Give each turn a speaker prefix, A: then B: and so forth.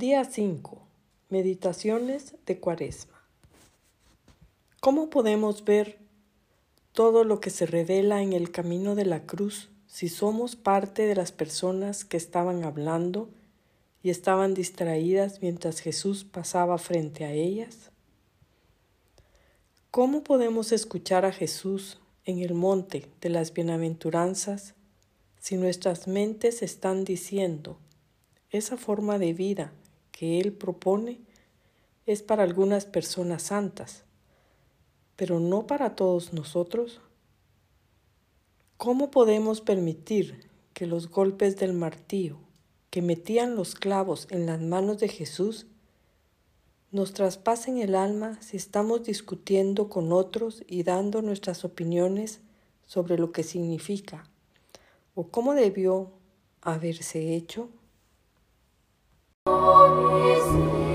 A: Día 5. Meditaciones de Cuaresma. ¿Cómo podemos ver todo lo que se revela en el camino de la cruz si somos parte de las personas que estaban hablando y estaban distraídas mientras Jesús pasaba frente a ellas? ¿Cómo podemos escuchar a Jesús en el monte de las bienaventuranzas si nuestras mentes están diciendo esa forma de vida que Él propone es para algunas personas santas, pero no para todos nosotros. ¿Cómo podemos permitir que los golpes del martillo que metían los clavos en las manos de Jesús nos traspasen el alma si estamos discutiendo con otros y dando nuestras opiniones sobre lo que significa o cómo debió haberse hecho?
B: Oh,